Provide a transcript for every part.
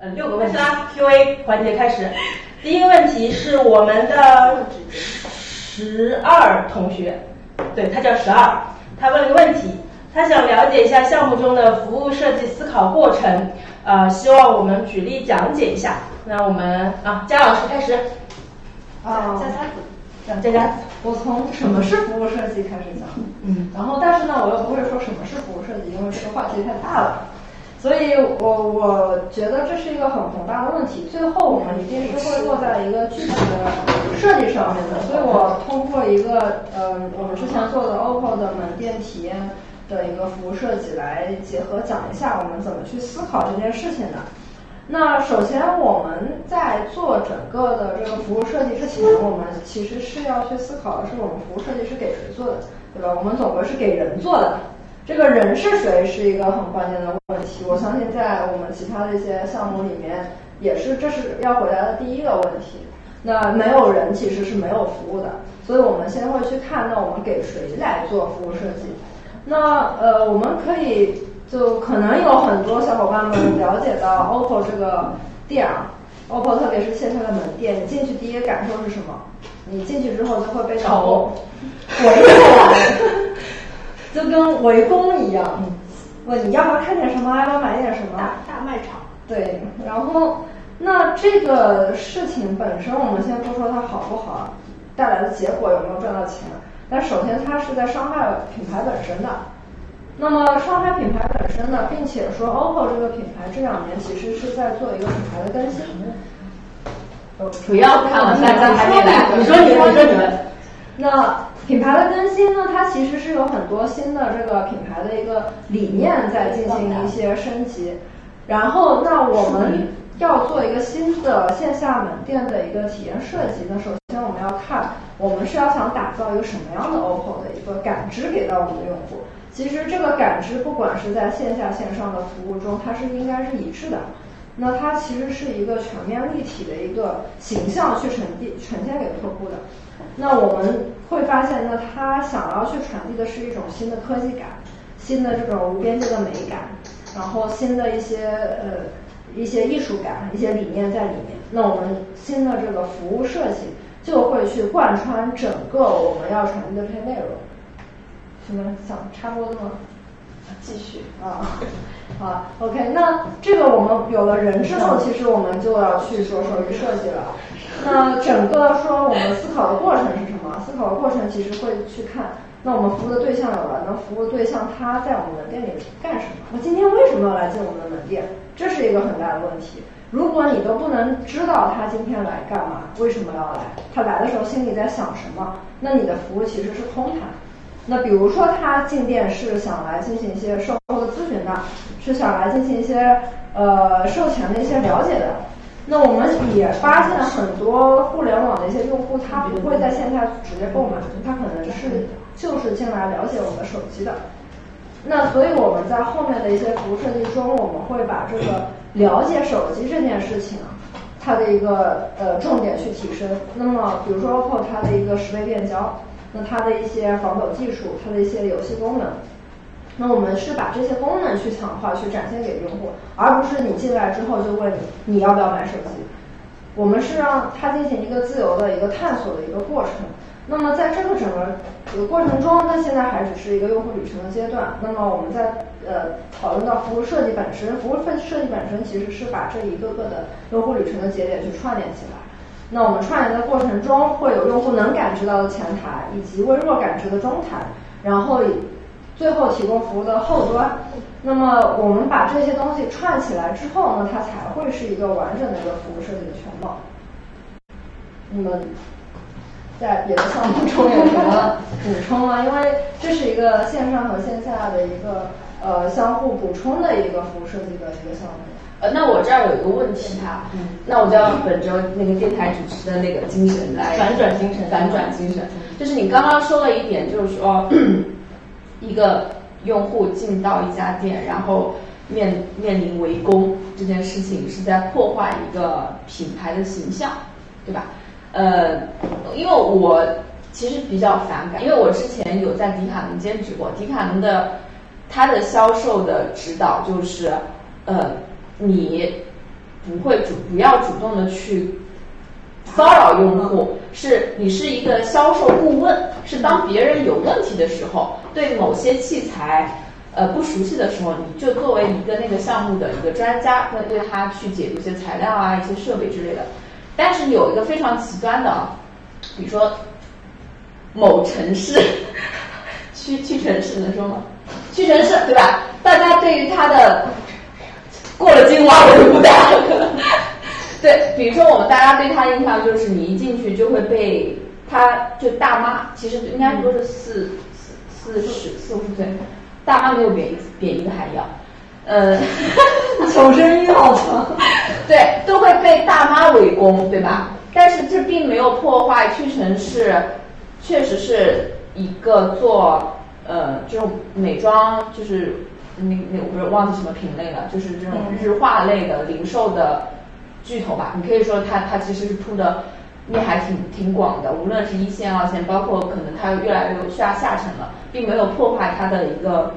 呃，六个问题啦，Q&A 环节开始。第一个问题是我们的十二同学，对他叫十二，他问了个问题，他想了解一下项目中的服务设计思考过程，呃，希望我们举例讲解一下。那我们啊，佳老师开始。啊，佳佳子，佳佳，我从什么是服务设计开始讲。嗯，然后但是呢，我又不会说什么是服务设计，因为这个话题太大了。所以我我觉得这是一个很宏大的问题，最后我们一定是会落在一个具体的设计上面的。所以我通过一个呃我们之前做的 OPPO 的门店体验的一个服务设计来结合讲一下我们怎么去思考这件事情的。那首先我们在做整个的这个服务设计之前，我们其实是要去思考的是我们服务设计是给谁做的，对吧？我们总归是给人做的。这个人是谁是一个很关键的问题，我相信在我们其他的一些项目里面也是，这是要回答的第一个问题。那没有人其实是没有服务的，所以我们先会去看，那我们给谁来做服务设计？那呃，我们可以就可能有很多小伙伴们了解到 OPPO 这个店啊，OPPO 特别是线下的门店，你进去第一个感受是什么？你进去之后就会被导购围过来。就跟围攻一样，问你要不要看点什么，要不要买点什么？大大卖场。对，然后那这个事情本身，我们先不说它好不好，带来的结果有没有赚到钱，但首先它是在伤害品牌本身的。那么伤害品牌本身呢，并且说 OPPO 这个品牌这两年其实是在做一个品牌的更新。主要看了大家还没来，你说你们，你说你们。那品牌的更新呢？它其实是有很多新的这个品牌的一个理念在进行一些升级。然后，那我们要做一个新的线下门店的一个体验设计。那首先我们要看，我们是要想打造一个什么样的 OPPO 的一个感知给到我们的用户。其实这个感知，不管是在线下线上的服务中，它是应该是一致的。那它其实是一个全面立体的一个形象去呈递呈现给客户的。那我们会发现，那他想要去传递的是一种新的科技感，新的这种无边界的美感，然后新的一些呃一些艺术感，一些理念在里面。那我们新的这个服务设计就会去贯穿整个我们要传递的这些内容。什么想插播的吗？继续啊，好，OK，那这个我们有了人之后，其实我们就要去着手于设计了。那整个说我们思考的过程是什么？思考的过程其实会去看，那我们服务的对象有了，那服务对象他在我们门店里干什么？我今天为什么要来进我们的门店？这是一个很大的问题。如果你都不能知道他今天来干嘛，为什么要来？他来的时候心里在想什么？那你的服务其实是空谈。那比如说他进店是想来进行一些售后的咨询的，是想来进行一些呃售前的一些了解的。那我们也发现很多互联网的一些用户，他不会在线下直接购买，他可能是就是进来了解我们手机的。那所以我们在后面的一些服务设计中，我们会把这个了解手机这件事情，它的一个呃重点去提升。那么比如说 OPPO 它的一个十倍变焦。那它的一些防抖技术，它的一些游戏功能，那我们是把这些功能去强化，去展现给用户，而不是你进来之后就问你你要不要买手机。我们是让它进行一个自由的一个探索的一个过程。那么在这个整个这个过程中，那现在还只是一个用户旅程的阶段。那么我们在呃讨论到服务设计本身，服务设设计本身其实是把这一个个的用户旅程的节点去串联起来。那我们串联的过程中，会有用户能感知到的前台，以及微弱感知的中台，然后以最后提供服务的后端。那么我们把这些东西串起来之后呢，它才会是一个完整的一个服务设计的全貌。你们在别的项目中有什么补充吗？因为这是一个线上和线下的一个呃相互补充的一个服务设计的一个项目。呃，那我这儿有一个问题哈，那我就要本着那个电台主持的那个精神来反转精神，反转精神，就是你刚刚说了一点，就是说一个用户进到一家店，然后面面临围攻这件事情，是在破坏一个品牌的形象，对吧？呃，因为我其实比较反感，因为我之前有在迪卡侬兼职过，迪卡侬的它的销售的指导就是呃。你不会主不要主动的去骚扰用户，是你是一个销售顾问，是当别人有问题的时候，对某些器材呃不熟悉的时候，你就作为一个那个项目的一个专家，会对他去解读一些材料啊、一些设备之类的。但是有一个非常极端的，啊，比如说某城市，屈屈臣氏能说吗？屈臣氏对吧？大家对于它的过了今晚我就不带了。对，比如说我们大家对他印象就是你一进去就会被他就大妈，其实应该都是四四四十四五十岁，大妈没有贬义贬义的含义啊。呃，求生欲好强。对，都会被大妈围攻，对吧？但是这并没有破坏屈臣氏，确实是一个做呃这种美妆，就是那那我不是忘记什么品类了，就是这种日化类的零售的。巨头吧，你可以说它它其实是铺的面还挺挺广的，无论是一线二线，包括可能它越来越下下沉了，并没有破坏它的一个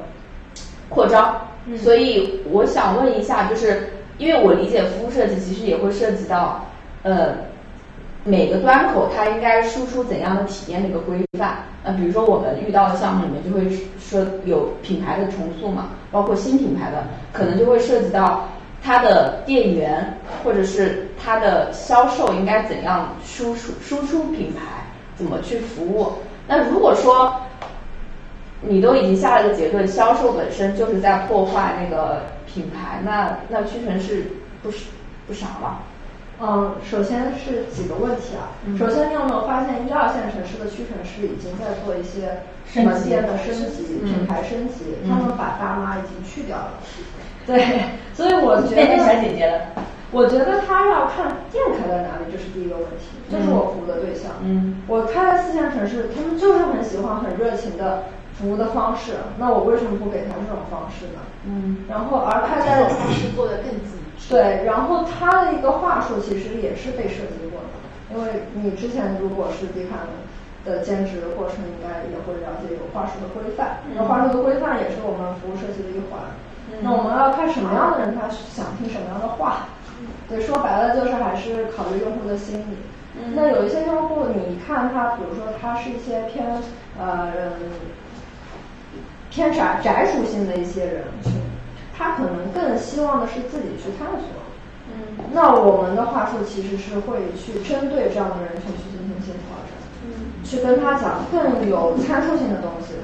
扩张。所以我想问一下，就是因为我理解服务设计其实也会涉及到呃每个端口它应该输出怎样的体验的一个规范。呃，比如说我们遇到的项目里面就会说有品牌的重塑嘛，包括新品牌的，可能就会涉及到。它的店员或者是它的销售应该怎样输出输出品牌，怎么去服务？那如果说你都已经下了个结论，销售本身就是在破坏那个品牌，那那屈臣氏不是不傻了？嗯，首先是几个问题啊。首先，你有没有发现一二线城市的屈臣氏已经在做一些门店的升级、品牌升级？他们把大妈已经去掉了。对，所以我觉得变成小姐姐了。我觉得他要看店开在哪里，这是第一个问题。这是我服务的对象。嗯。我开在四线城市，他们就是很喜欢很热情的服务的方式。那我为什么不给他这种方式呢？嗯。然后，而他在方式做的更极致。对，然后他的一个话术其实也是被设计过的。因为你之前如果是迪卡侬的兼职过程，应该也会了解有话术的规范。那话术的规范也是我们服务设计的一环。那我们要看什么样的人，他想听什么样的话。对，说白了就是还是考虑用户的心理。那有一些用户，你看他，比如说他是一些偏呃偏宅宅属性的一些人群，他可能更希望的是自己去探索。嗯。那我们的话术其实是会去针对这样的人群去进行一些调整。嗯。去跟他讲更有参数性的东西。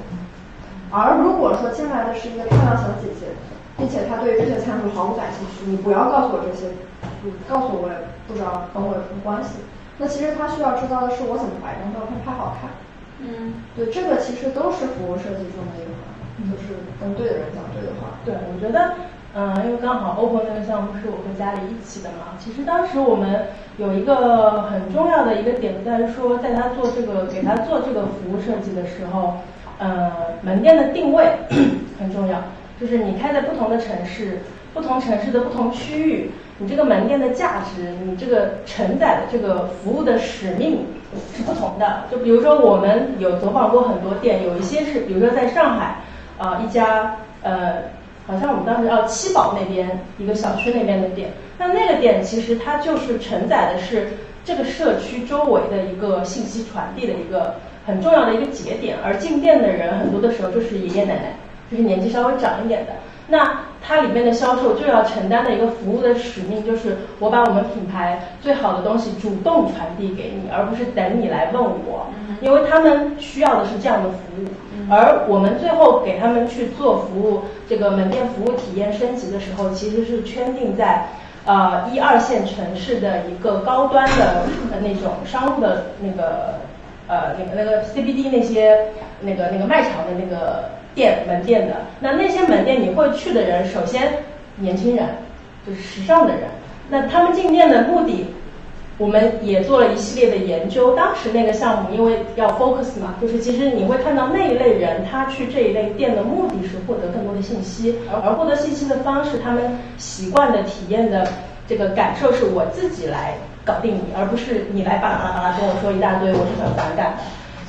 而如果说进来的是一个漂亮小姐姐。并且她对于这些参数毫不感兴趣，你不要告诉我这些，你告诉我我也不知道跟我有什么关系。那其实他需要知道的是我怎么把一张照片拍好看。嗯，对，这个其实都是服务设计中的一环，就是跟对的人讲对的话。对，我觉得，嗯，因为刚好 OPPO 那个项目是我和家里一起的嘛，其实当时我们有一个很重要的一个点在于说，在他做这个给他做这个服务设计的时候，呃，门店的定位 很重要。就是你开在不同的城市，不同城市的不同区域，你这个门店的价值，你这个承载的这个服务的使命是不同的。就比如说我们有走访过很多店，有一些是，比如说在上海，啊一家呃，好像我们当时哦七宝那边一个小区那边的店，那那个店其实它就是承载的是这个社区周围的一个信息传递的一个很重要的一个节点，而进店的人很多的时候就是爷爷奶奶。就是年纪稍微长一点的，那它里面的销售就要承担的一个服务的使命，就是我把我们品牌最好的东西主动传递给你，而不是等你来问我，因为他们需要的是这样的服务，而我们最后给他们去做服务，这个门店服务体验升级的时候，其实是圈定在呃一二线城市的一个高端的那种商务的那个呃那个那个 CBD 那些那个那个卖场的那个。店门店的那那些门店你会去的人，首先年轻人就是时尚的人。那他们进店的目的，我们也做了一系列的研究。当时那个项目因为要 focus 嘛，就是其实你会看到那一类人他去这一类店的目的是获得更多的信息，而获得信息的方式，他们习惯的体验的这个感受是我自己来搞定你，而不是你来巴拉巴拉巴拉跟我说一大堆，我是很反感的。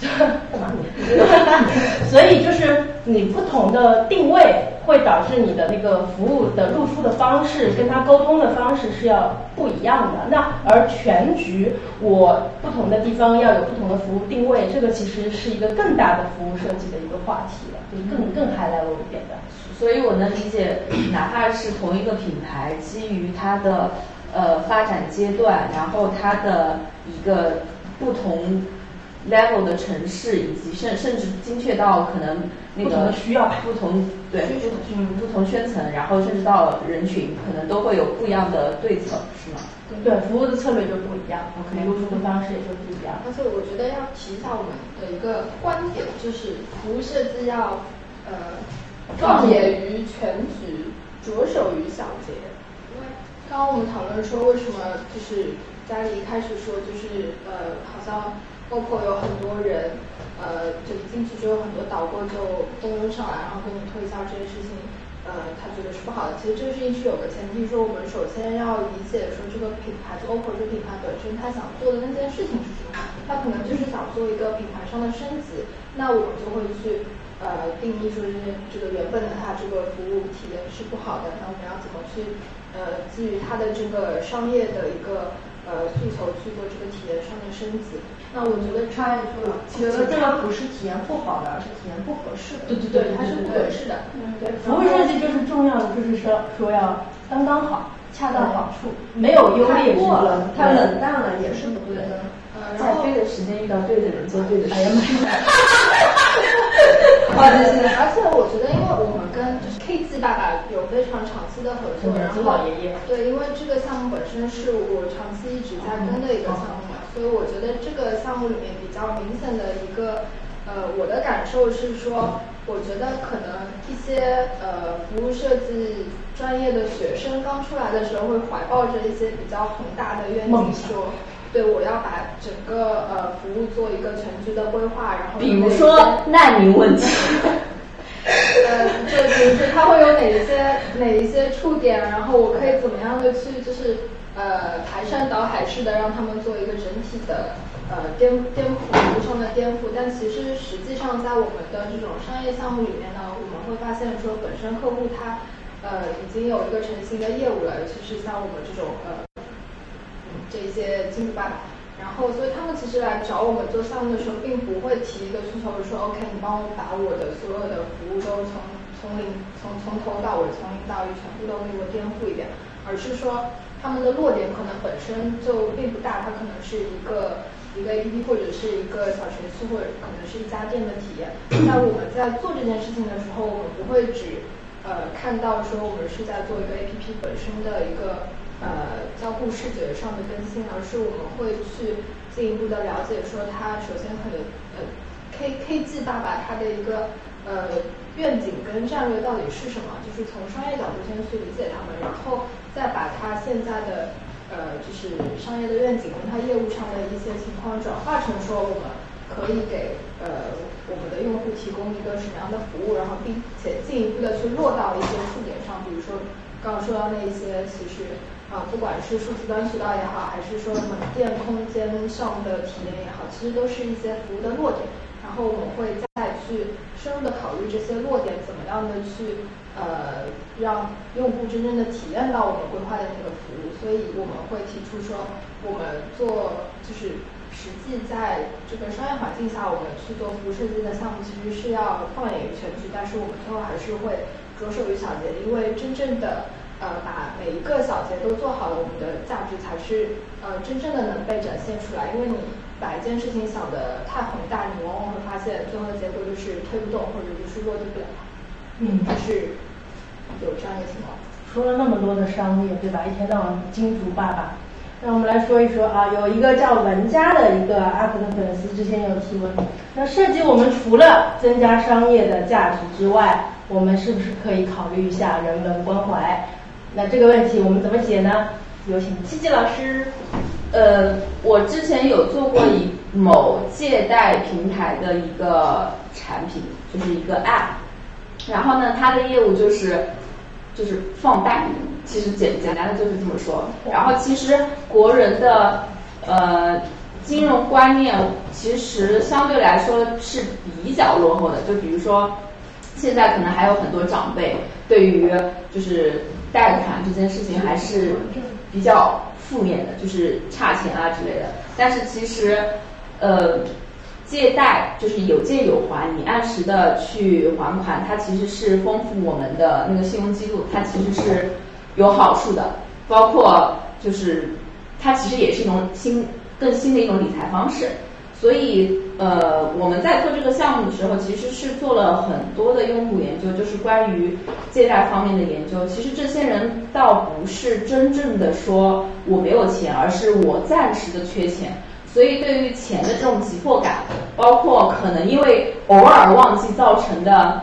干嘛你？所以就是你不同的定位会导致你的那个服务的露出的方式跟他沟通的方式是要不一样的。那而全局我不同的地方要有不同的服务定位，这个其实是一个更大的服务设计的一个话题了，就是更更 high level 一点的。所以我能理解，哪怕是同一个品牌，基于它的呃发展阶段，然后它的一个不同。Level 的城市，以及甚甚至精确到可能那个需要不同对嗯不同圈层，然后甚至到人群，可能都会有不一样的对策，是吗？对，服务的策略就不一样，OK，露出的方式也就不一样。而且我觉得要提一下我们的一个观点，就是服务设计要呃放眼于全局，着手于小节。因为刚刚我们讨论说，为什么就是家里一开始说就是呃好像。包括有很多人，呃，就进去之后很多导购就蜂拥上来，然后跟你推销这件事情，呃，他觉得是不好的。其实这个事情是有个前提，说我们首先要理解说这个品牌，就 OPPO 这个品牌本身，他想做的那件事情是什么？他可能就是想做一个品牌上的升级，那我们就会去呃定义说这些这个原本的它这个服务体验是不好的，那我们要怎么去呃基于它的这个商业的一个呃诉求去做这个体验上的升级？那我觉得插一句，觉得这个不是体验不好的，而是体验不合适的。对对对，它是不合适的。嗯，对。服务设计就是重要的，就是说说要刚刚好，恰到好处，没有优劣之分。太冷淡了也是不对的。在对的时间遇到对的人做对的事。哎呀妈呀！而且我觉得，因为我们跟就是 K G 爸爸有非常长期的合作，然后老爷爷对，因为这个项目本身是我长期一直在跟的一个项目。所以我觉得这个项目里面比较明显的一个，呃，我的感受是说，我觉得可能一些呃服务设计专业的学生刚出来的时候会怀抱着一些比较宏大的愿景，说，对我要把整个呃服务做一个全局的规划，然后比如说难民问题，呃，就比如说它会有哪一些哪一些触点，然后我可以怎么样的去就是。呃，排山倒海式的让他们做一个整体的呃颠颠覆服务上的颠覆，但其实实际上在我们的这种商业项目里面呢，我们会发现说，本身客户他呃已经有一个成型的业务了，尤其是像我们这种呃这些金主爸爸，然后所以他们其实来找我们做项目的时候，并不会提一个需求，说 OK，你帮我把我的所有的服务都从从零从从头到尾从零到一全部都给我颠覆一遍，而是说。他们的落点可能本身就并不大，它可能是一个一个 APP 或者是一个小程序，或者可能是一家店的体验。那我们在做这件事情的时候，我们不会只呃看到说我们是在做一个 APP 本身的一个呃交互视觉上的更新，而是我们会去进一步的了解说它首先可能呃 K K G 爸爸他的一个呃愿景跟战略到底是什么，就是从商业角度先去理解他们，然后。再把他现在的呃，就是商业的愿景跟他业务上的一些情况转化成说，我们可以给呃我们的用户提供一个什么样的服务，然后并且进一步的去落到一些触点上，比如说刚刚说到那一些，其实啊不管是数字端渠道也好，还是说门店空间上的体验也好，其实都是一些服务的落点，然后我们会在深入的考虑这些落点怎么样的去。呃，让用户真正的体验到我们规划的那个服务，所以我们会提出说，我们做就是实际在这个商业环境下，我们去做服务设计的项目，其实是要放眼于全局，但是我们最后还是会着手于小节，因为真正的呃把每一个小节都做好了，我们的价值才是呃真正的能被展现出来。因为你把一件事情想的太宏大，你往往会发现最后的结果就是推不动，或者就是落地不了。嗯，就是有这样一个情况。说了那么多的商业，对吧？一天到晚金主爸爸，那我们来说一说啊，有一个叫文佳的一个 UP 的粉丝之前有提问，那涉及我们除了增加商业的价值之外，我们是不是可以考虑一下人文关怀？那这个问题我们怎么解呢？有请七七老师。呃，我之前有做过一某借贷平台的一个产品，就是一个 App。然后呢，它的业务就是就是放贷，其实简简单的就是这么说。然后其实国人的呃金融观念其实相对来说是比较落后的，就比如说现在可能还有很多长辈对于就是贷款这件事情还是比较负面的，就是差钱啊之类的。但是其实，呃，借贷就是有借有还，你按时的去还款，它其实是丰富我们的那个信用记录，它其实是有好处的。包括就是它其实也是一种新更新的一种理财方式。所以，呃，我们在做这个项目的时候，其实是做了很多的用户研究，就是关于借贷方面的研究。其实这些人倒不是真正的说我没有钱，而是我暂时的缺钱。所以对于钱的这种急迫感，包括可能因为偶尔忘记造成的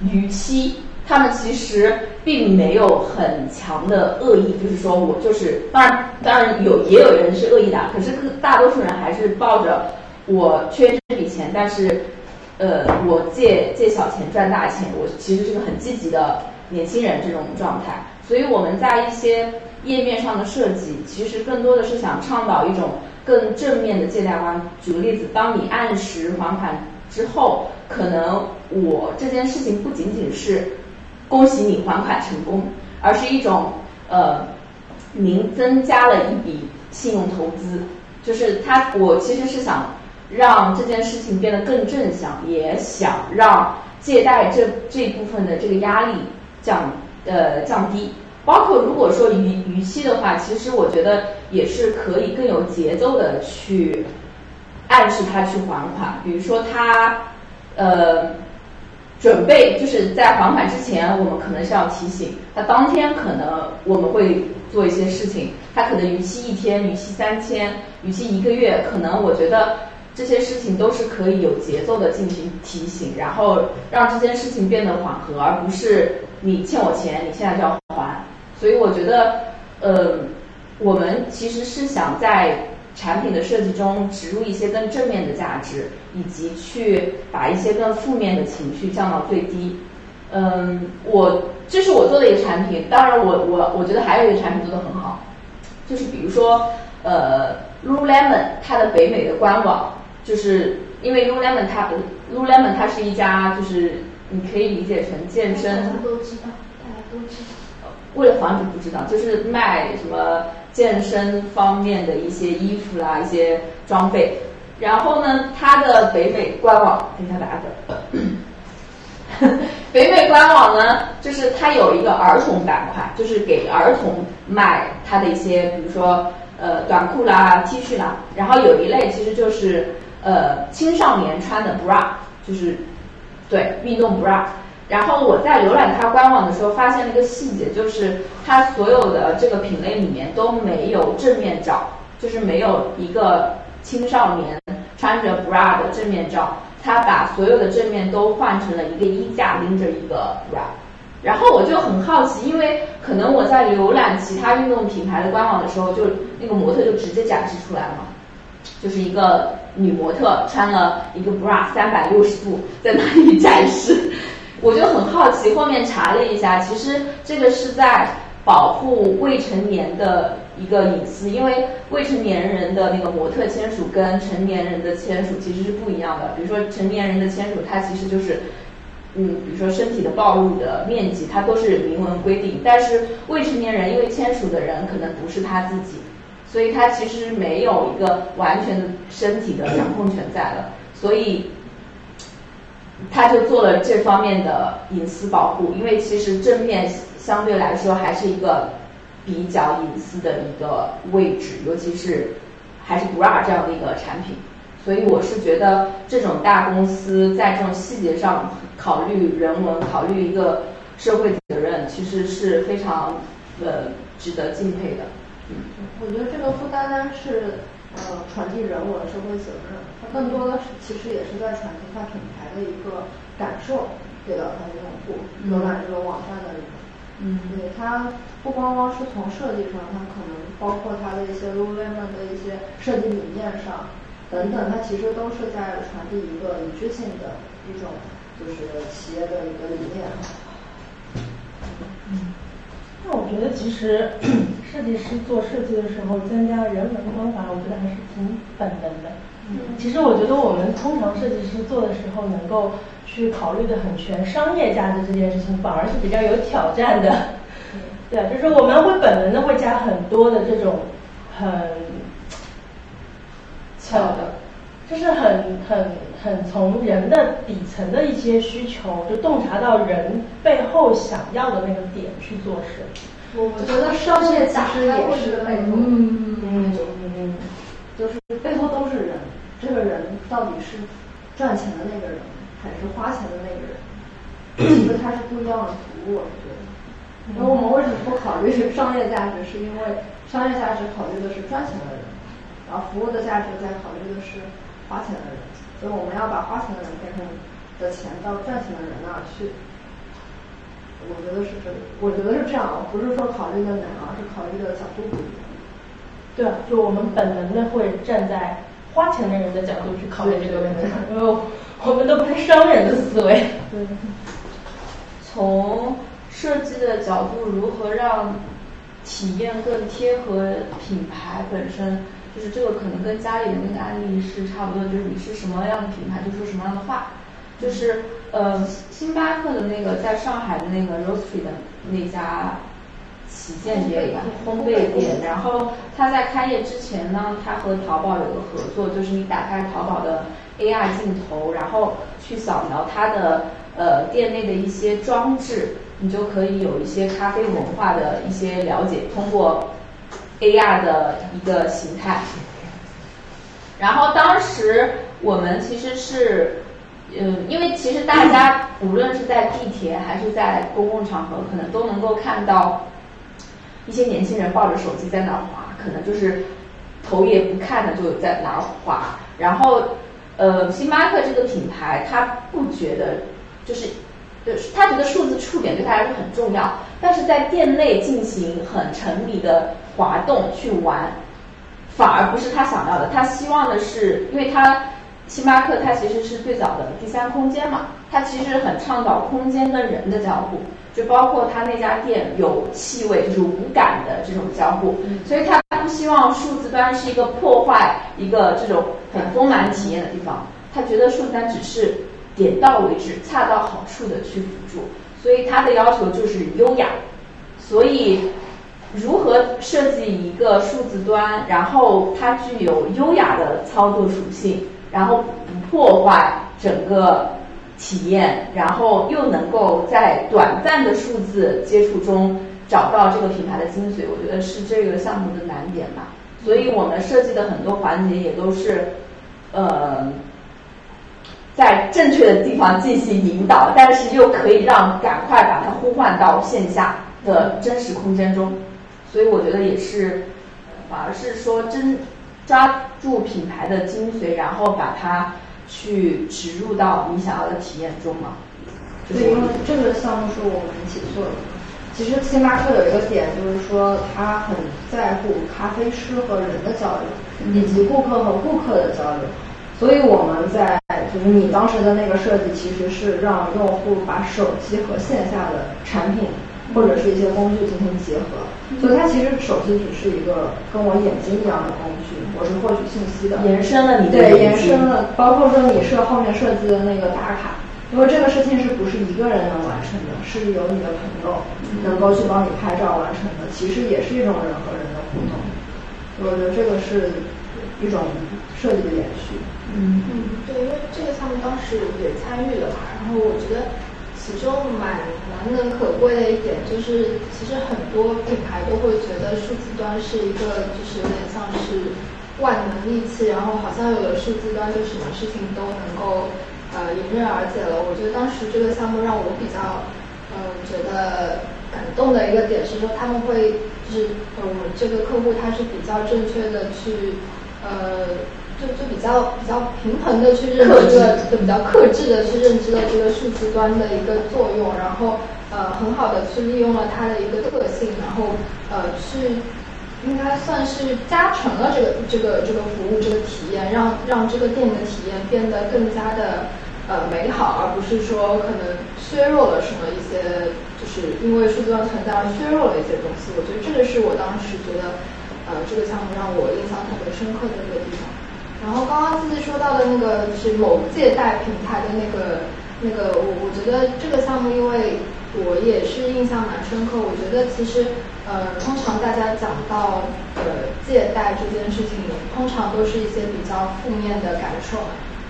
逾期。他们其实并没有很强的恶意，就是说我就是，当然当然有也有人是恶意的，可是大多数人还是抱着我缺这笔钱，但是呃我借借小钱赚大钱，我其实是个很积极的年轻人这种状态。所以我们在一些页面上的设计，其实更多的是想倡导一种更正面的借贷观。举个例子，当你按时还款之后，可能我这件事情不仅仅是。恭喜你还款成功，而是一种呃，您增加了一笔信用投资，就是他，我其实是想让这件事情变得更正向，也想让借贷这这部分的这个压力降呃降低，包括如果说逾逾期的话，其实我觉得也是可以更有节奏的去暗示他去还款，比如说他呃。准备就是在还款之前，我们可能是要提醒他，当天可能我们会做一些事情，他可能逾期一天、逾期三天、逾期一个月，可能我觉得这些事情都是可以有节奏的进行提醒，然后让这件事情变得缓和，而不是你欠我钱，你现在就要还。所以我觉得，呃，我们其实是想在。产品的设计中植入一些更正面的价值，以及去把一些更负面的情绪降到最低。嗯，我这是我做的一个产品，当然我我我觉得还有一个产品做的很好，就是比如说呃，Lululemon 它的北美的官网，就是因为 Lululemon 它 Lululemon 它是一家就是你可以理解成健身，大家都知道，大家都知道。为了防止不知道，就是卖什么健身方面的一些衣服啦，一些装备。然后呢，它的北美官网，等一下打个。北美官网呢，就是它有一个儿童板块，就是给儿童卖它的一些，比如说呃短裤啦、T 恤啦。然后有一类其实就是呃青少年穿的 bra，就是对运动 bra。然后我在浏览它官网的时候，发现了一个细节，就是它所有的这个品类里面都没有正面照，就是没有一个青少年穿着 bra 的正面照。它把所有的正面都换成了一个衣架拎着一个 bra。然后我就很好奇，因为可能我在浏览其他运动品牌的官网的时候，就那个模特就直接展示出来了嘛，就是一个女模特穿了一个 bra，三百六十度在那里展示。我就很好奇，后面查了一下，其实这个是在保护未成年的一个隐私，因为未成年人的那个模特签署跟成年人的签署其实是不一样的。比如说成年人的签署，它其实就是，嗯，比如说身体的暴露的面积，它都是明文规定。但是未成年人因为签署的人可能不是他自己，所以他其实没有一个完全的身体的掌控权在了，所以。他就做了这方面的隐私保护，因为其实正面相对来说还是一个比较隐私的一个位置，尤其是还是 bra 这样的一个产品，所以我是觉得这种大公司在这种细节上考虑人文，考虑一个社会责任，其实是非常呃值得敬佩的。我觉得这个不单单是。呃，传递人文社会责任，它更多的是其实也是在传递它品牌的一个感受给到它的用户，浏览这个网站的人。嗯，对，它不光光是从设计上，它可能包括它的一些 Lululemon 的一些设计理念上等等，它其实都是在传递一个一致性的一种就是企业的一个理念。嗯。那我觉得，其实 设计师做设计的时候，增加人文关怀，我觉得还是挺本能的。其实我觉得我们通常设计师做的时候，能够去考虑的很全，商业价值这件事情反而是比较有挑战的。对，就是我们会本能的会加很多的这种很巧的，就是很很很从人的底层的一些需求，就洞察到人背后想要的那个点去做事。我觉得商业其实也是背后，嗯嗯嗯，就是背后都是人，这个人到底是赚钱的那个人，还是花钱的那个人？其实它是不一样的服务，我觉得。那我们为什么不考虑商业价值？是因为商业价值考虑的是赚钱的人，然后服务的价值在考虑的是花钱的人，所以我们要把花钱的人变成的钱到赚钱的人那儿去。我觉得是这，我觉得是这样，不是说考虑的难，啊是考虑的角度不一样。对，就我们本能的会站在花钱的人的角度去考虑这个问题，因为我们都不是商人的思维。对，从。设计的角度如何让体验更贴合品牌本身？就是这个可能跟家里的那个案例是差不多，就是你是什么样的品牌就说什么样的话。就是呃，星巴克的那个在上海的那个 Roastery 的那家旗舰店吧，烘焙店。然后他在开业之前呢，他和淘宝有个合作，就是你打开淘宝的 AR 镜头，然后去扫描它的呃店内的一些装置。你就可以有一些咖啡文化的一些了解，通过 AR 的一个形态。然后当时我们其实是，嗯，因为其实大家无论是在地铁还是在公共场合，可能都能够看到一些年轻人抱着手机在那儿滑，可能就是头也不看的就在哪儿滑。然后，呃，星巴克这个品牌，他不觉得就是。就是，他觉得数字触点对他来说很重要，但是在店内进行很沉迷的滑动去玩，反而不是他想要的。他希望的是，因为他星巴克它其实是最早的第三空间嘛，它其实很倡导空间跟人的交互，就包括他那家店有气味，就是无感的这种交互，所以他不希望数字端是一个破坏一个这种很丰满体验的地方，他觉得数字端只是。点到为止，恰到好处的去辅助，所以他的要求就是优雅。所以，如何设计一个数字端，然后它具有优雅的操作属性，然后不破坏整个体验，然后又能够在短暂的数字接触中找到这个品牌的精髓，我觉得是这个项目的难点吧。所以我们设计的很多环节也都是，呃。在正确的地方进行引导，但是又可以让赶快把它呼唤到线下的真实空间中，所以我觉得也是，反而是说真抓住品牌的精髓，然后把它去植入到你想要的体验中嘛。对，因为这个项目是我们一起做的。其实星巴克有一个点，就是说他很在乎咖啡师和人的交流，以及顾客和顾客的交流。所以我们在就是你当时的那个设计，其实是让用户把手机和线下的产品或者是一些工具进行结合。所以它其实手机只是一个跟我眼睛一样的工具，我是获取信息的。延伸了你的对，延伸了，包括说你设后面设计的那个打卡，因为这个事情是不是一个人能完成的，是由你的朋友能够去帮你拍照完成的，其实也是一种人和人的互动。我觉得这个是一种设计的延续。嗯嗯，对，因为这个项目当时也参与了嘛，然后我觉得其中蛮难能可贵的一点就是，其实很多品牌都会觉得数字端是一个就是有点像是万能利器，然后好像有了数字端就什么事情都能够呃迎刃而解了。我觉得当时这个项目让我比较嗯觉得感动的一个点是说，他们会就是嗯这个客户他是比较正确的去呃。就就比较比较平衡的去认知了，就比较克制的去认知了这个数字端的一个作用，然后呃很好的去利用了它的一个特性，然后呃去应该算是加成了这个这个这个服务这个体验，让让这个店的体验变得更加的呃美好，而不是说可能削弱了什么一些，就是因为数字端存在而削弱了一些东西。我觉得这个是我当时觉得呃这个项目让我印象特别深刻的一个地方。然后刚刚自己说到的那个就是某借贷平台的那个那个，我我觉得这个项目，因为我也是印象蛮深刻。我觉得其实呃，通常大家讲到呃借贷这件事情，通常都是一些比较负面的感受。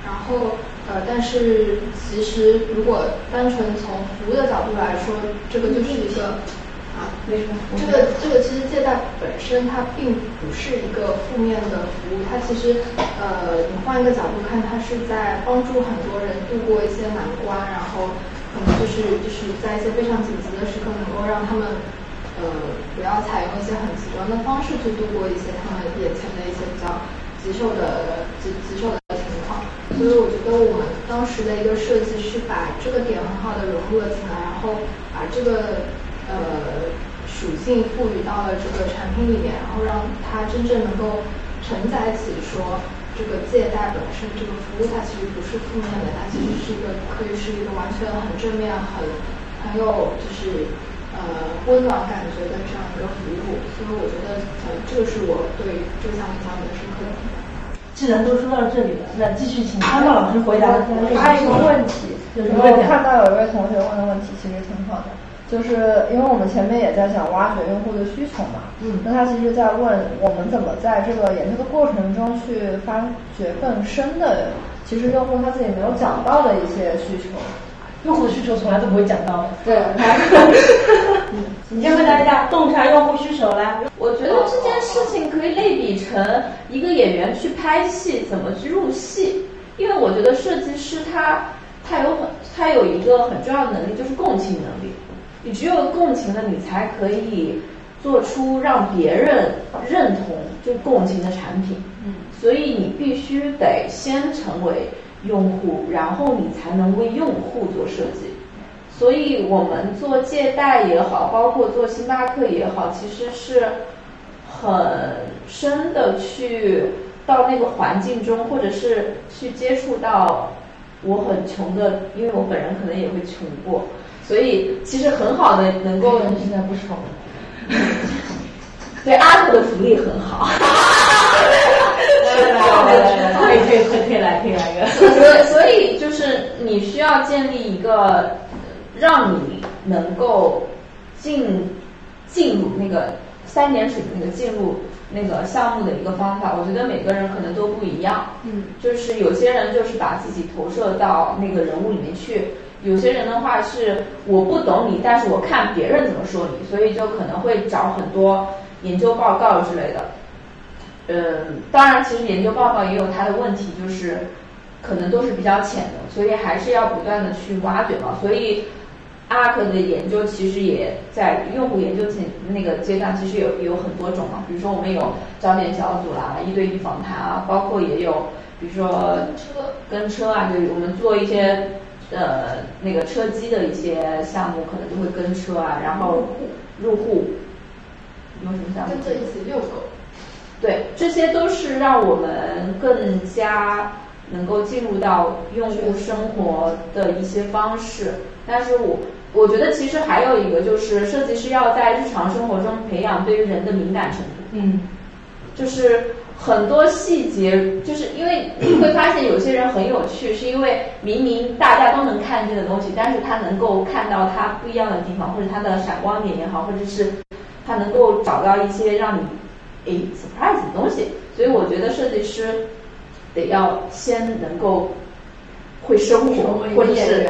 然后呃，但是其实如果单纯从服务的角度来说，这个就是一个。啊，没什么。这个这个其实借贷本身它并不是一个负面的服务，它其实呃，你换一个角度看，它是在帮助很多人度过一些难关，然后可能就是就是在一些非常紧急的时刻，能够让他们呃不要采用一些很极端的方式去度过一些他们眼前的一些比较棘手的棘棘手的情况。所以我觉得我们当时的一个设计是把这个点很好的融入了进来，然后把这个。呃，属性赋予到了这个产品里面，然后让它真正能够承载起说这个借贷本身这个服务，它其实不是负面的，它其实是一个可以是一个完全很正面、很很有就是呃温暖感觉的这样一个服务。所以我觉得呃，这个是我对这项印象比较深刻的。既然都说到这里了，那继续请康道老师回答。还有一个问题，就是我看到有一位同学问的问题，其实挺好的。就是因为我们前面也在讲挖掘用户的需求嘛，嗯，那他其实在问我们怎么在这个研究的过程中去发掘更深的，其实用户他自己没有讲到的一些需求，用户的需求从来都不会讲到的，对，你先回答一下洞察用户需求来。我觉得这件事情可以类比成一个演员去拍戏怎么去入戏，因为我觉得设计师他他有很他有一个很重要的能力就是共情能力。你只有共情了，你才可以做出让别人认同就共情的产品。嗯，所以你必须得先成为用户，然后你才能为用户做设计。所以我们做借贷也好，包括做星巴克也好，其实是很深的去到那个环境中，或者是去接触到我很穷的，因为我本人可能也会穷过。所以其实很好的能够现在不丑，对阿克的福利很好，可以可以可以来可以来个。所以所以就是你需要建立一个让你能够进进入那个三点水的那个进入那个项目的一个方法。我觉得每个人可能都不一样，嗯，就是有些人就是把自己投射到那个人物里面去。有些人的话是我不懂你，但是我看别人怎么说你，所以就可能会找很多研究报告之类的。嗯，当然，其实研究报告也有它的问题，就是可能都是比较浅的，所以还是要不断的去挖掘嘛。所以，ARK 的研究其实也在用户研究阶那个阶段，其实有有很多种嘛。比如说我们有焦点小组啦，一对一访谈啊，包括也有比如说跟车跟车啊，就我们做一些。呃，那个车机的一些项目可能就会跟车啊，然后入户，有什么项目？跟着一起遛狗。对，这些都是让我们更加能够进入到用户生活的一些方式。但是我我觉得其实还有一个就是，设计师要在日常生活中培养对于人的敏感程度。嗯，就是。很多细节，就是因为你会发现有些人很有趣，是因为明明大家都能看见的东西，但是他能够看到他不一样的地方，或者他的闪光点也好，或者是他能够找到一些让你诶 surprise 的东西。所以我觉得设计师得要先能够会生活，或者是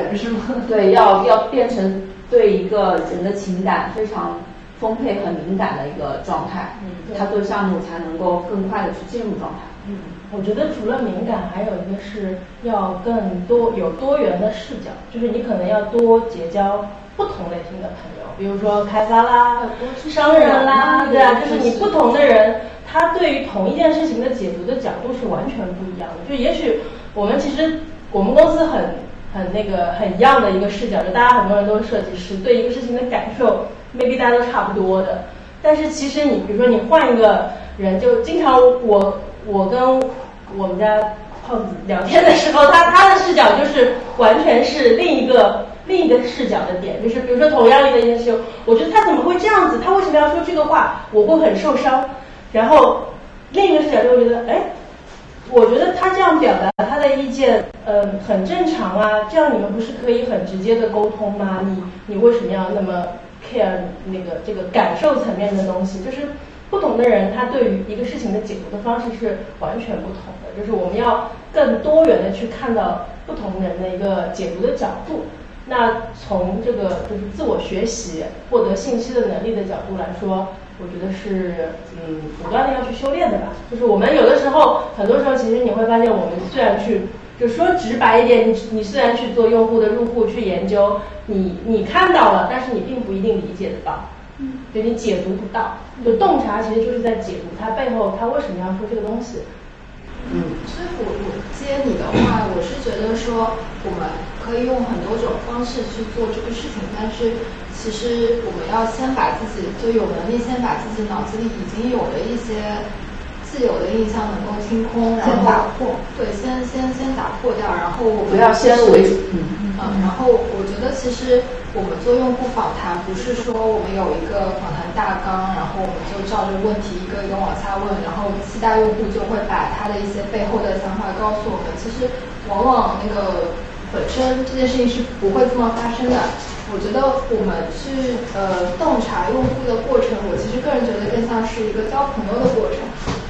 对，要要变成对一个人的情感非常。丰沛和敏感的一个状态，嗯，他做项目才能够更快的去进入状态。嗯，我觉得除了敏感，还有一个是要更多有多元的视角，就是你可能要多结交不同类型的朋友，比如说开发啦、商人啦，对啊，就是你不同的人，他对于同一件事情的解读的角度是完全不一样的。就也许我们其实我们公司很很那个很一样的一个视角，就大家很多人都是设计师，对一个事情的感受。Maybe 大家都差不多的，但是其实你比如说你换一个人，就经常我我跟我们家胖子聊天的时候，他他的视角就是完全是另一个另一个视角的点，就是比如说同样一个件事，我觉得他怎么会这样子？他为什么要说这个话？我会很受伤。然后另一个视角就会觉得，哎，我觉得他这样表达他的意见，呃，很正常啊。这样你们不是可以很直接的沟通吗？你你为什么要那么 care 那个这个感受层面的东西？就是不同的人，他对于一个事情的解读的方式是完全不同的。就是我们要更多元的去看到不同人的一个解读的角度。那从这个就是自我学习、获得信息的能力的角度来说，我觉得是嗯，不断的要去修炼的吧。就是我们有的时候，很多时候其实你会发现，我们虽然去，就说直白一点，你你虽然去做用户的入户去研究，你你看到了，但是你并不一定理解得到，嗯，对你解读不到。就洞察其实就是在解读它背后，它为什么要说这个东西。嗯，所以我我接你的话，我是觉得说我们可以用很多种方式去做这个事情，但是其实我们要先把自己就有能力先把自己脑子里已经有的一些。自有的印象能够清空，然后打破，对，先先先打破掉，然后我不要先为主，嗯，然后我觉得其实我们做用户访谈，不是说我们有一个访谈大纲，然后我们就照着问题一个一个往下问，然后期待用户就会把他的一些背后的想法告诉我们。其实往往那个本身这件事情是不会这么发生的。我觉得我们去呃洞察用户的过程，我其实个人觉得更像是一个交朋友的过程。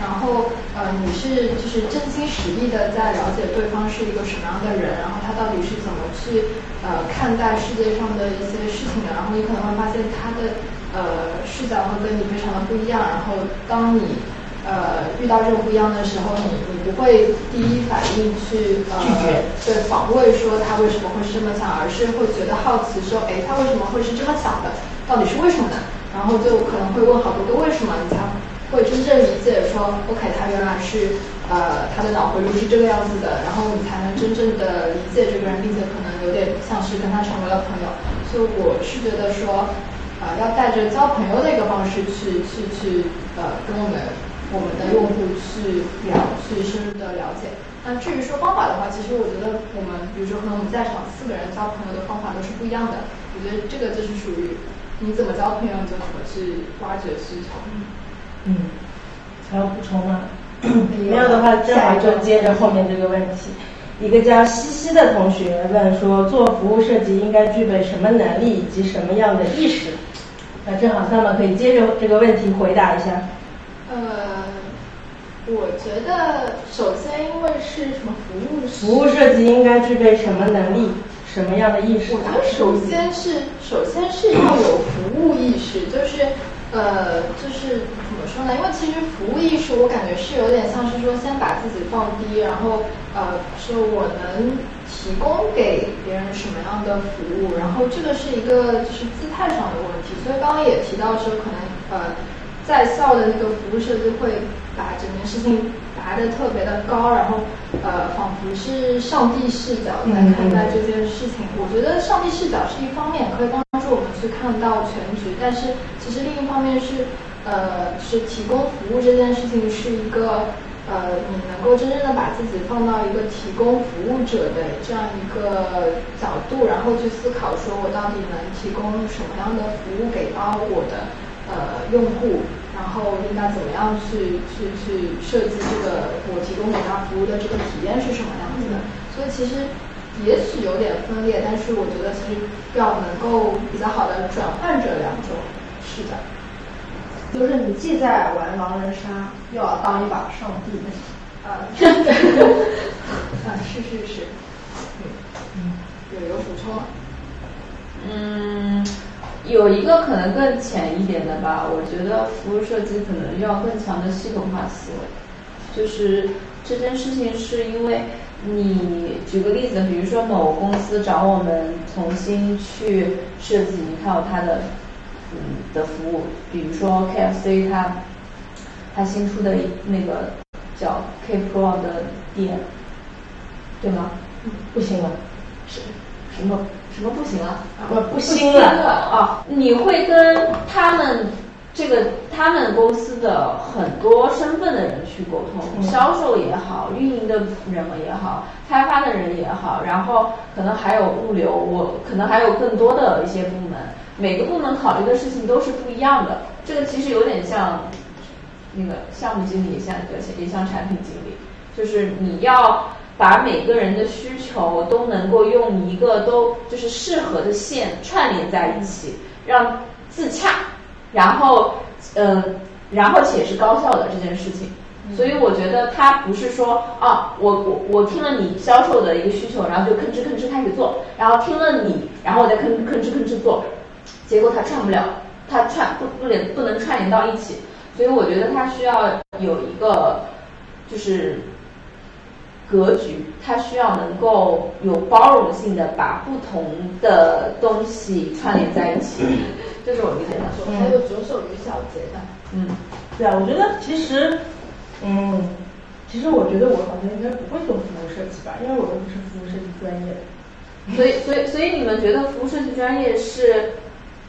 然后呃你是就是真心实意的在了解对方是一个什么样的人，然后他到底是怎么去呃看待世界上的一些事情的。然后你可能会发现他的呃视角会跟你非常的不一样。然后当你呃，遇到这种不一样的时候，你你不会第一反应去呃对访问说他为什么会是这么想，而是会觉得好奇说，哎，他为什么会是这么想的？到底是为什么呢？然后就可能会问好多个为什么，你才会真正理解说，OK，他原来是呃他的脑回路是这个样子的，然后你才能真正的理解这个人，并且可能有点像是跟他成为了朋友。所以我是觉得说，呃，要带着交朋友的一个方式去去去呃跟我们。我们的用户去了去深入的了解。那至于说方法的话，其实我觉得我们，比如说可能我们在场四个人交朋友的方法都是不一样的。我觉得这个就是属于你怎么交朋友，你就怎么去挖掘需求。嗯，还要补充吗？没有的话，正好就接着后面这个问题。一个叫西西的同学问说，做服务设计应该具备什么能力以及什么样的意识？那正好，那么可以接着这个问题回答一下。呃，我觉得首先因为是什么服务服务设计应该具备什么能力，什么样的意识？我觉得首先是首先是要有服务意识，就是呃就是怎么说呢？因为其实服务艺术我感觉是有点像是说先把自己放低，然后呃是我能提供给别人什么样的服务，然后这个是一个就是姿态上的问题。所以刚刚也提到说可能呃。在校的那个服务设计会把整件事情拔得特别的高，然后呃，仿佛是上帝视角在看待这件事情。我觉得上帝视角是一方面，可以帮助我们去看到全局，但是其实另一方面是呃，是提供服务这件事情是一个呃，你能够真正的把自己放到一个提供服务者的这样一个角度，然后去思考说我到底能提供什么样的服务给到我的。呃，用户，然后应该怎么样去去去设计这个我提供给他服务的这个体验是什么样子的？所以其实也许有点分裂，但是我觉得其实要能够比较好的转换这两种视角，就是你既在玩狼人杀，又要当一把上帝。啊，真的，啊，是是是，嗯嗯，有有补充吗？嗯。有一个可能更浅一点的吧，我觉得服务设计可能要更强的系统化思维。就是这件事情是因为你举个例子，比如说某公司找我们重新去设计一套它的嗯的服务，比如说 KFC 它它新出的那个叫 K Pro 的店，对吗？不行了，是什么？什么不行了？不不新了啊！你会跟他们这个他们公司的很多身份的人去沟通，销售也好，运营的人也好，开发的人也好，然后可能还有物流，我可能还有更多的一些部门，每个部门考虑的事情都是不一样的。这个其实有点像那个项目经理，像个也像产品经理，就是你要把每个人的需求都能够用一个都就是适合的线串联在一起，让自洽，然后嗯、呃然后且是高效的这件事情。所以我觉得它不是说啊，我我我听了你销售的一个需求，然后就吭哧吭哧开始做，然后听了你，然后我再吭吭哧吭哧做，结果它串不了，它串不不连不能串联到一起。所以我觉得它需要有一个就是格局，它需要能够有包容性的把不同的东西串联在一起，这是我理解的。还有左手与小节的，嗯，对啊，我觉得其实，嗯，其实我觉得我好像应该不会做服务设计吧，因为我又不是服务设计专业的。所以所以所以你们觉得服务设计专业是，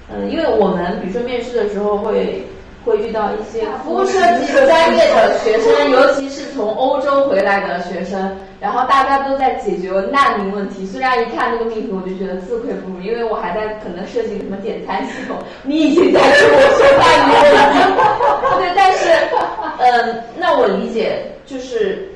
嗯，因为我们比如说面试的时候会会遇到一些服务设计专业的学生，尤其是从欧洲回来的学生，然后大家都在解决难民问题。虽然一看那个命题，我就觉得自愧不如，因为我还在可能设计什么点餐系统，你已经在跟我说难民了。对，但是，嗯，那我理解就是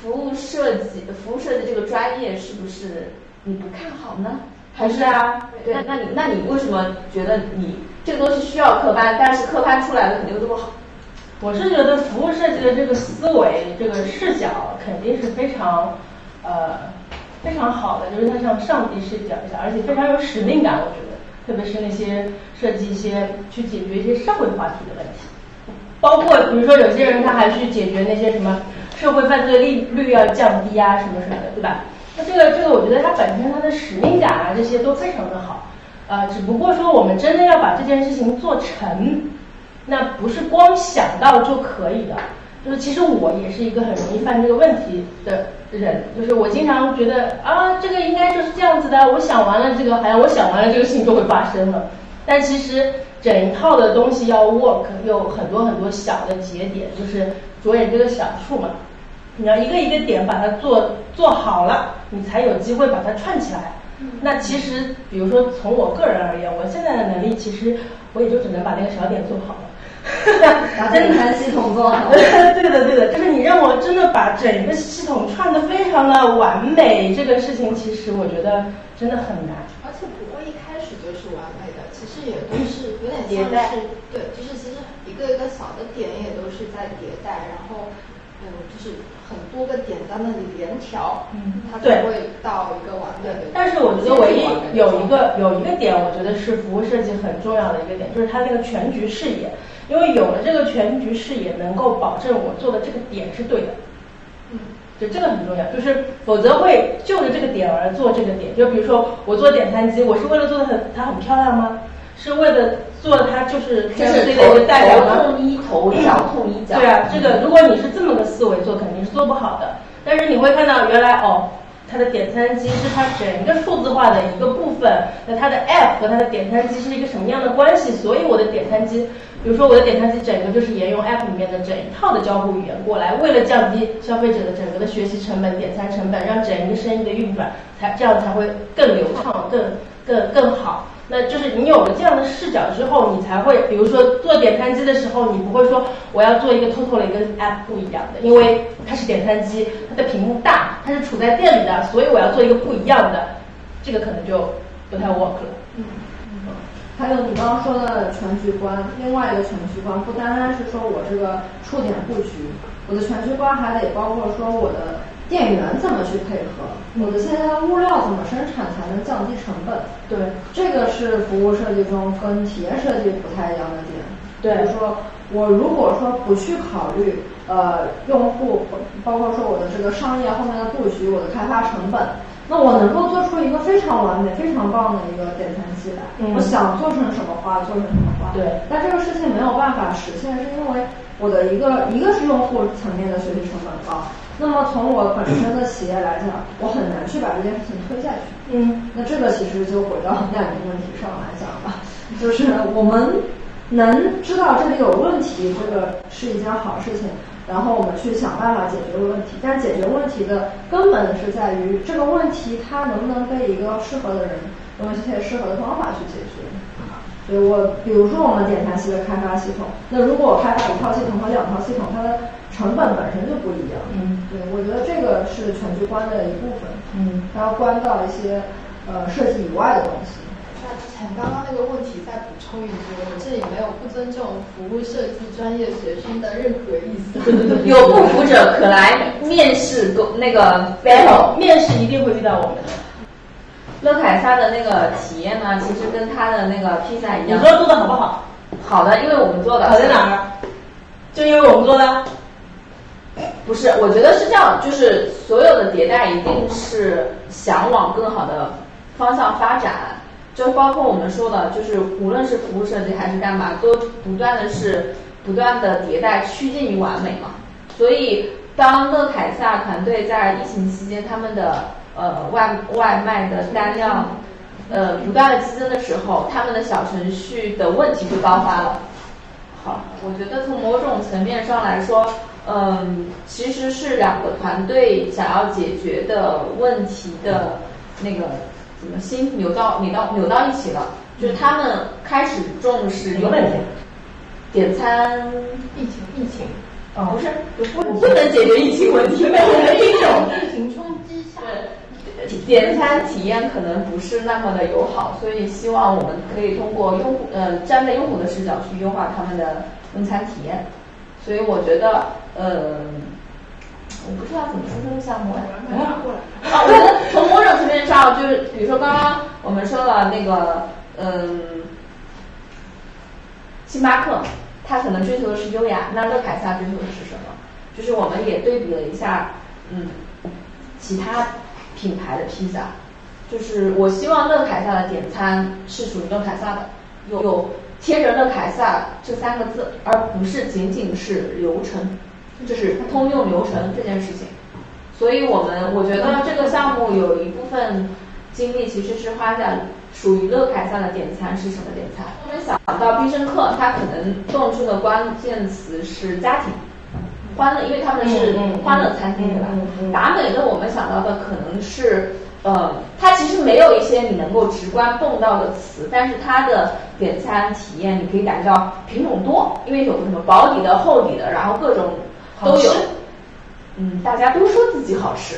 服务设计，服务设计这个专业是不是你不看好呢？还是啊？对，那你那你为什么觉得你这个东西需要科班，但是科班出来的肯定都不好？我是觉得服务设计的这个思维、这个视角肯定是非常，呃，非常好的，就是它像上帝视角一下，而且非常有使命感。我觉得，特别是那些设计一些去解决一些社会话题的问题，包括比如说有些人他还去解决那些什么社会犯罪率率要降低啊，什么什么的，对吧？那这个这个，我觉得它本身它的使命感啊，这些都非常的好。呃，只不过说我们真的要把这件事情做成，那不是光想到就可以的。就是其实我也是一个很容易犯这个问题的人，就是我经常觉得啊，这个应该就是这样子的，我想完了这个，好像我想完了这个事情就会发生了。但其实整一套的东西要 work，有很多很多小的节点，就是着眼这个小处嘛。你要一个一个点把它做做好了，你才有机会把它串起来。那其实，比如说从我个人而言，我现在的能力其实我也就只能把那个小点做好了。把点餐系统做好。对的，对的，就是你让我真的把整个系统串的非常的完美，这个事情其实我觉得真的很难。而且不会一开始就是完美的，其实也都是有点迭代像是对，就是其实一个一个小的点也都是在迭代，然后嗯，就是很多个点在那里连调，嗯它对才会到一个完美的。但是我觉得唯一有一个有一个点，我觉得是服务设计很重要的一个点，就是它那个全局视野。因为有了这个全局视野，能够保证我做的这个点是对的。嗯，就这个很重要，就是否则会就着这个点而做这个点。就比如说我做点餐机，我是为了做的很它很漂亮吗？是为了做它就是就 KFC 是的一个代表吗？头痛医头，脚痛医脚。对啊，这个如果你是这么个思维做，肯定是做不好的。但是你会看到，原来哦，它的点餐机是它整个数字化的一个部分，那它的 app 和它的点餐机是一个什么样的关系？所以我的点餐机，比如说我的点餐机整个就是沿用 app 里面的整一套的交互语言过来，为了降低消费者的整个的学习成本、点餐成本，让整一个生意的运转才这样才会更流畅、更更更好。那就是你有了这样的视角之后，你才会，比如说做点餐机的时候，你不会说我要做一个 totally 跟 app 不一样的，因为它是点餐机，它的屏幕大，它是处在店里的，所以我要做一个不一样的，这个可能就不太 work 了。嗯还有你刚刚说的全局观，另外一个全局观不单单是说我这个触点布局，我的全局观还得包括说我的店员怎么去配合，我的现在的物料怎么生产才能降低成本。对，这个是服务设计中跟体验设计不太一样的点。对就是说我如果说不去考虑呃用户，包括说我的这个商业后面的布局，我的开发成本。那我能够做出一个非常完美、非常棒的一个点餐机来，嗯我想做成什么花做成什么花。对但这个事情没有办法实现，是因为我的一个一个是用户层面的学习成本高，那么从我本身的企业来讲，我很难去把这件事情推下去。嗯，那这个其实就回到难民问题上来讲吧，就是我们能知道这里有问题，这个是一件好事情，然后我们去想办法解决问题。但解决问题的根本是在于这个问题它能不能被一个适合的人用一些适合的方法去解决。所以我比如说我们点餐系的开发系统，那如果我开发一套系统和两套系统，它的成本本身就不一样。嗯，对，我觉得这个是全局观的一部分。嗯，然后关到一些呃设计以外的东西。那之前刚刚那个问题再补充一句，我这里没有不尊重服务设计专业学生的任何意思。有不服者可来面试沟那个 battle。面试一定会遇到我们的。乐凯撒的那个体验呢，其实跟他的那个披萨一样。你说做的好不好？好的，因为我们做的。好在哪儿？就因为我们做的。不是，我觉得是这样，就是所有的迭代一定是想往更好的方向发展，就包括我们说的，就是无论是服务设计还是干嘛，都不断的是不断的迭代，趋近于完美嘛。所以，当乐凯撒团队在疫情期间，他们的呃外外卖的单量呃不断的激增的时候，他们的小程序的问题就爆发了。好，我觉得从某种层面上来说。嗯，其实是两个团队想要解决的问题的那个怎么心扭到扭到扭到一起了，就是他们开始重视有问题，点餐疫情疫情哦不是不不能解决疫情问题，没有一种疫情冲击下，点餐体验可能不是那么的友好，所以希望我们可以通过用户呃站在用户的视角去优化他们的用餐体验。所以我觉得，嗯，我不知道怎么说这个项目。啊，我觉得从某种层面上，就是比如说刚刚我们说了那个，嗯，星巴克，它可能追求的是优雅，那乐凯撒追求的是什么？就是我们也对比了一下，嗯，其他品牌的披萨，就是我希望乐凯撒的点餐是属于乐凯撒的，有。贴着乐凯撒这三个字，而不是仅仅是流程，就是通用流程这件事情。所以我们我觉得这个项目有一部分精力其实是花在属于乐凯撒的点餐是什么点餐。我们想到必胜客，它可能动出的关键词是家庭欢乐，因为他们是欢乐餐厅对吧？达美乐我们想到的可能是。呃，它其实没有一些你能够直观蹦到的词，但是它的点餐体验你可以感觉到品种多，因为有什么薄底的、厚底的，然后各种都有。嗯，大家都说自己好吃，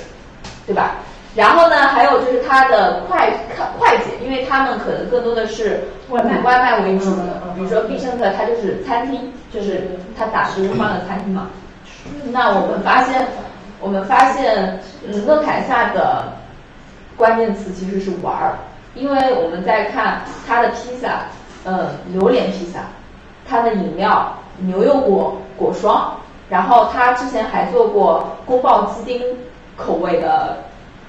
对吧？然后呢，还有就是它的快快快捷，因为他们可能更多的是外卖外卖为主的，比如说必胜客，它就是餐厅，就是它打的是欢乐餐厅嘛。那我们发现，我们发现，嗯，乐凯撒的。关键词其实是玩儿，因为我们在看它的披萨，呃，榴莲披萨，它的饮料牛油果果霜，然后他之前还做过宫保鸡丁口味的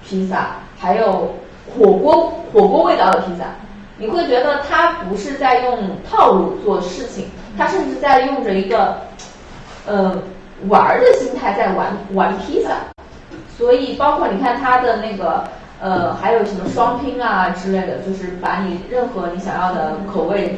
披萨，还有火锅火锅味道的披萨，你会觉得他不是在用套路做事情，他甚至在用着一个，嗯，玩儿的心态在玩玩披萨，所以包括你看他的那个。呃，还有什么双拼啊之类的，就是把你任何你想要的口味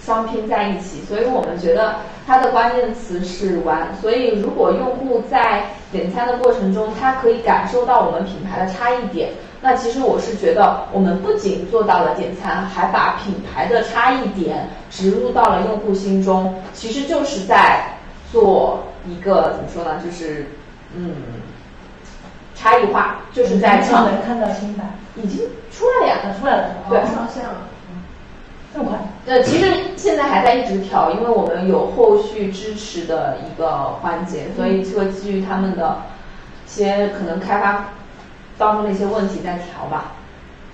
双拼在一起。所以我们觉得它的关键词是玩。所以如果用户在点餐的过程中，他可以感受到我们品牌的差异点，那其实我是觉得我们不仅做到了点餐，还把品牌的差异点植入到了用户心中，其实就是在做一个怎么说呢？就是嗯。差异化就是在能看到新版已经出来了呀，出来了，对，上线了，这么快？呃，其实现在还在一直调，因为我们有后续支持的一个环节，所以会基于他们的一些可能开发当中的一些问题在调吧。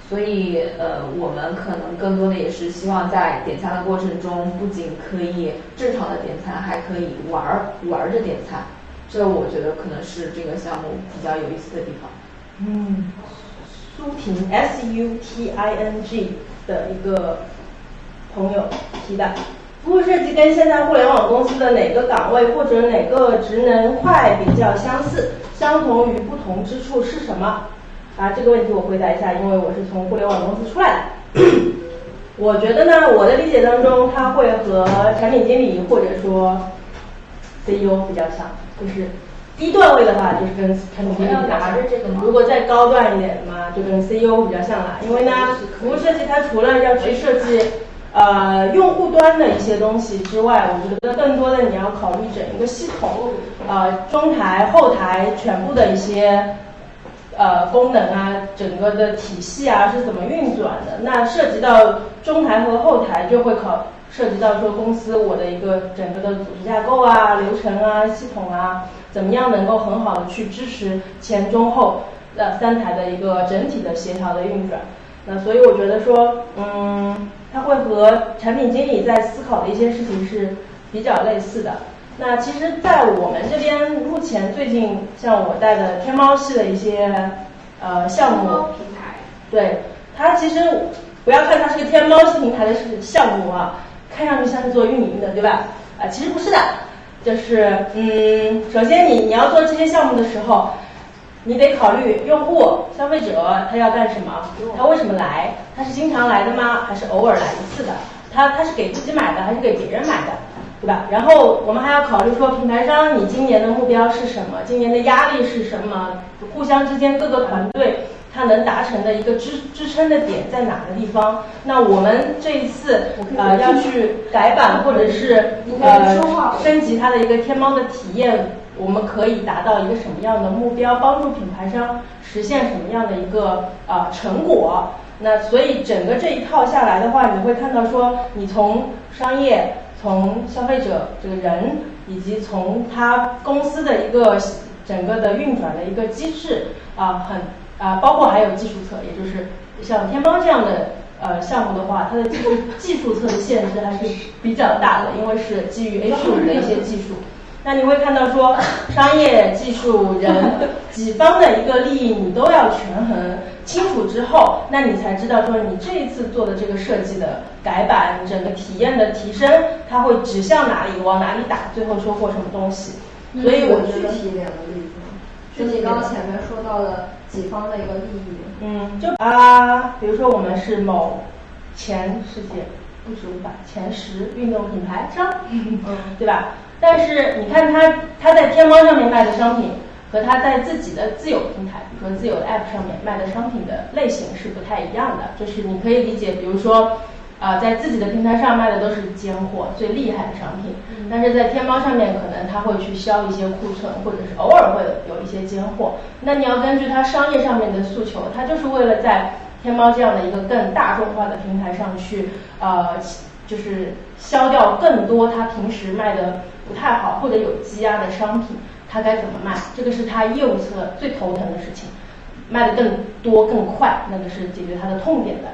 所以呃，我们可能更多的也是希望在点餐的过程中，不仅可以正常的点餐，还可以玩玩着点餐。这我觉得可能是这个项目比较有意思的地方。嗯，苏婷 S U T I N G 的一个朋友提的，服务设计跟现在互联网公司的哪个岗位或者哪个职能块比较相似？相同与不同之处是什么？啊，这个问题我回答一下，因为我是从互联网公司出来的。我觉得呢，我的理解当中，它会和产品经理或者说 CEO 比较像。就是低段位的话，就是跟产品经理拿着这个如果再高段一点的嘛，就跟 CEO 比较像了。因为呢，服务设计它除了要去设计呃用户端的一些东西之外，我觉得更多的你要考虑整一个系统，呃中台、后台全部的一些呃功能啊，整个的体系啊是怎么运转的。那涉及到中台和后台，就会考涉及到说公司我的一个整个的组织架构啊、流程啊、系统啊，怎么样能够很好的去支持前中后呃三台的一个整体的协调的运转。那所以我觉得说，嗯，它会和产品经理在思考的一些事情是比较类似的。那其实，在我们这边目前最近像我带的天猫系的一些呃项目平台，对它其实不要看它是个天猫系平台的是项目啊，看上去像是做运营的，对吧？啊，其实不是的，就是嗯，首先你你要做这些项目的时候。你得考虑用户、消费者他要干什么，他为什么来？他是经常来的吗？还是偶尔来一次的？他他是给自己买的还是给别人买的，对吧？然后我们还要考虑说，品牌商你今年的目标是什么？今年的压力是什么？互相之间各个团队他能达成的一个支支撑的点在哪个地方？那我们这一次呃要去改版或者是呃升级它的一个天猫的体验。我们可以达到一个什么样的目标？帮助品牌商实现什么样的一个呃成果？那所以整个这一套下来的话，你会看到说，你从商业、从消费者这个人，以及从他公司的一个整个的运转的一个机制啊，很啊，包括还有技术侧，也就是像天猫这样的呃项目的话，它的技术技术侧的限制还是比较大的，因为是基于 H 五的一些技术。那你会看到说，商业、技术、人几方的一个利益你都要权衡清楚之后，那你才知道说你这一次做的这个设计的改版，整个体验的提升，它会指向哪里，往哪里打，最后收获什么东西。所以我觉得具体一点的例子，就你刚刚前面说到的几方的一个利益。嗯，就啊，比如说我们是某前世界不止五百前十运动品牌商，嗯，对吧？但是你看他他在天猫上面卖的商品和他在自己的自有平台，比如说自有的 App 上面卖的商品的类型是不太一样的。就是你可以理解，比如说啊，在自己的平台上卖的都是尖货、最厉害的商品，但是在天猫上面可能他会去销一些库存，或者是偶尔会有一些尖货。那你要根据他商业上面的诉求，他就是为了在天猫这样的一个更大众化的平台上去呃，就是销掉更多他平时卖的。不太好或者有积压的商品，他该怎么卖？这个是他业务侧最头疼的事情，卖的更多更快，那个是解决他的痛点的。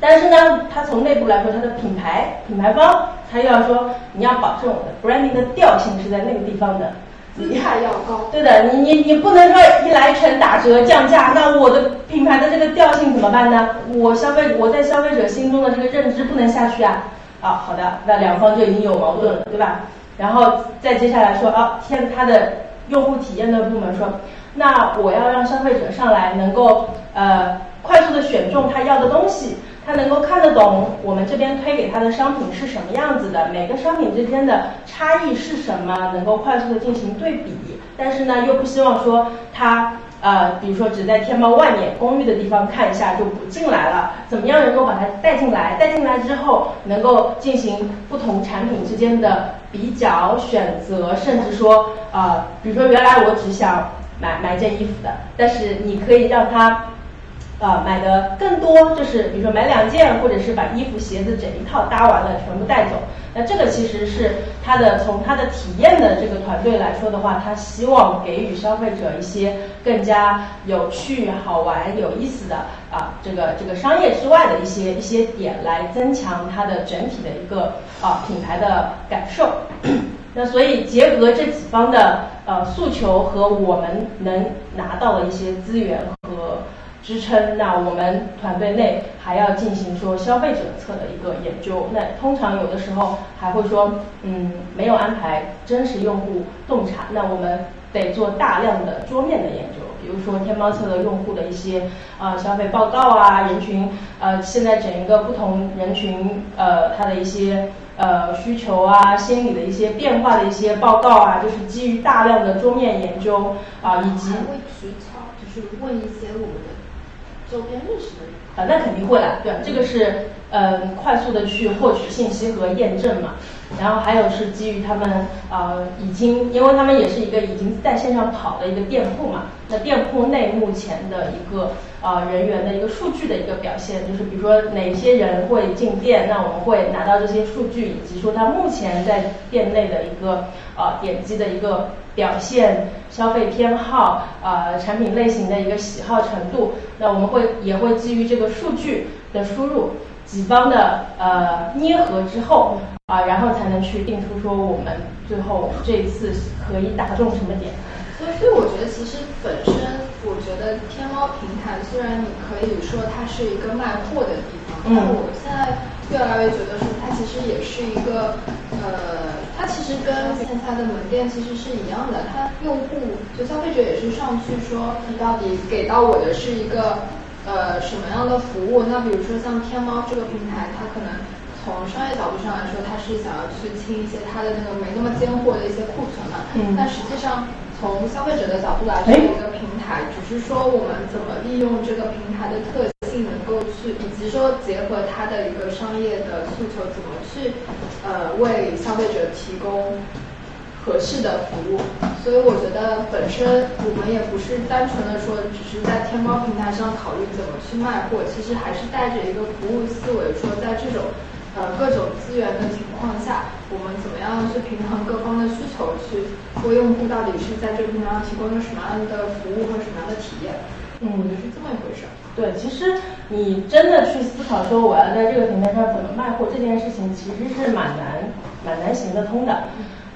但是呢，它从内部来说，它的品牌品牌方，他又要说你要保证我的 branding 的调性是在那个地方的，姿态要高。对的，你你你不能说一来全打折降价，那我的品牌的这个调性怎么办呢？我消费我在消费者心中的这个认知不能下去啊。啊，好的，那两方就已经有矛盾了，对吧？然后再接下来说啊，现他的用户体验的部门说，那我要让消费者上来能够呃快速的选中他要的东西，他能够看得懂我们这边推给他的商品是什么样子的，每个商品之间的差异是什么，能够快速的进行对比，但是呢又不希望说他。呃，比如说只在天猫外面公寓的地方看一下就不进来了，怎么样能够把它带进来？带进来之后能够进行不同产品之间的比较、选择，甚至说啊，比如说原来我只想买买件衣服的，但是你可以让他。啊，买的更多就是比如说买两件，或者是把衣服、鞋子整一套搭完了全部带走。那这个其实是他的从他的体验的这个团队来说的话，他希望给予消费者一些更加有趣、好玩、有意思的啊，这个这个商业之外的一些一些点，来增强它的整体的一个啊品牌的感受。那所以结合这几方的呃诉求和我们能拿到的一些资源和。支撑，那我们团队内还要进行说消费者侧的一个研究。那通常有的时候还会说，嗯，没有安排真实用户洞察，那我们得做大量的桌面的研究，比如说天猫侧的用户的一些呃消费报告啊，人群呃现在整一个不同人群呃他的一些呃需求啊，心理的一些变化的一些报告啊，就是基于大量的桌面研究啊，以及会提就是问一些我们的。周边认识的人。啊，那肯定会啦，对，这个是呃快速的去获取信息和验证嘛。然后还有是基于他们呃已经，因为他们也是一个已经在线上跑的一个店铺嘛，那店铺内目前的一个呃人员的一个数据的一个表现，就是比如说哪些人会进店，那我们会拿到这些数据，以及说他目前在店内的一个呃点击的一个表现、消费偏好、呃产品类型的一个喜好程度，那我们会也会基于这个数据的输入。几方的呃捏合之后啊，然后才能去定出说我们最后这一次可以打中什么点。所以，所以我觉得其实本身，我觉得天猫平台虽然你可以说它是一个卖货的地方，但我现在越来越觉得说它其实也是一个呃，它其实跟线下的门店其实是一样的，它用户就消费者也是上去说你到底给到我的是一个。呃，什么样的服务？那比如说像天猫这个平台，它可能从商业角度上来说，它是想要去清一些它的那个没那么尖货的一些库存嘛。嗯。但实际上，从消费者的角度来说，一个平台只是说我们怎么利用这个平台的特性，能够去，以及说结合它的一个商业的诉求，怎么去呃为消费者提供。合适的服务，所以我觉得本身我们也不是单纯的说只是在天猫平台上考虑怎么去卖货，其实还是带着一个服务思维，说在这种呃各种资源的情况下，我们怎么样去平衡各方的需求，去说用户到底是在这个平台上提供了什么样的服务和什么样的体验，嗯，就是这么一回事。对，其实你真的去思考说我要在这个平台上怎么卖货这件事情，其实是蛮难蛮难行得通的。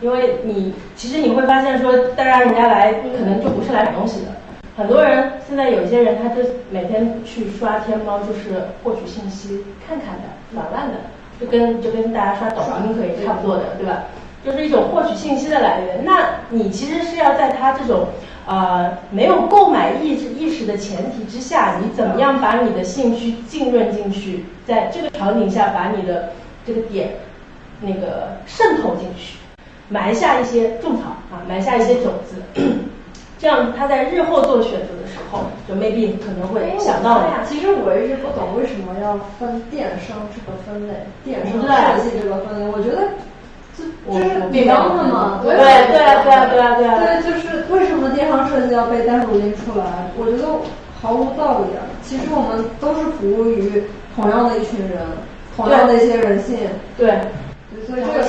因为你其实你会发现说，当然人家来可能就不是来买东西的，很多人现在有些人他就每天去刷天猫，就是获取信息、看看的、玩玩的，就跟就跟大家刷抖音可以差不多的，对吧？就是一种获取信息的来源。那你其实是要在他这种呃没有购买意识意识的前提之下，你怎么样把你的兴趣浸润进去，在这个场景下把你的这个点那个渗透进去。埋下一些种草啊，埋下一些种子，这样他在日后做选择的时候，就 maybe 可能会想到。其实我一直不懂为什么要分电商这个分类，电商设计这个分类，我觉得这就是一样的嘛。对对啊对啊对啊对啊。对，就是为什么电商设计要被单独拎出来？我觉得毫无道理啊。其实我们都是服务于同样的一群人，同样的一些人性。对。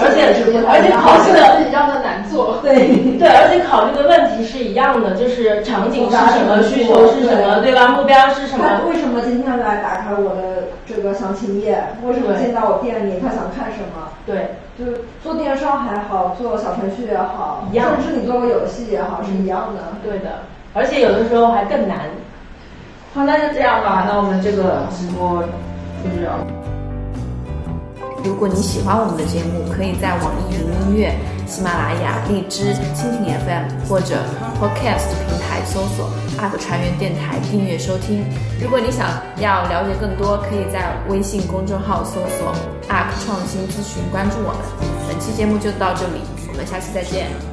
而且而且考虑的一样的难做，对 对，而且考虑的问题是一样的，就是场景是什么，需求是什么，对吧？目标是什么？为什么今天来打开我的这个详情页？为什么进到我店里？他想看什么？对，就是做电商还好，做小程序也好，一样，甚至你做个游戏也好，是一样的。对的，而且有的时候还更难。好，那就这样吧，那我们这个直播就这样。如果你喜欢我们的节目，可以在网易云音乐、喜马拉雅、荔枝、蜻蜓 FM 或者 Podcast 平台搜索 “UP 船员电台”订阅收听。如果你想要了解更多，可以在微信公众号搜索 “UP 创新咨询”，关注我们。本期节目就到这里，我们下期再见。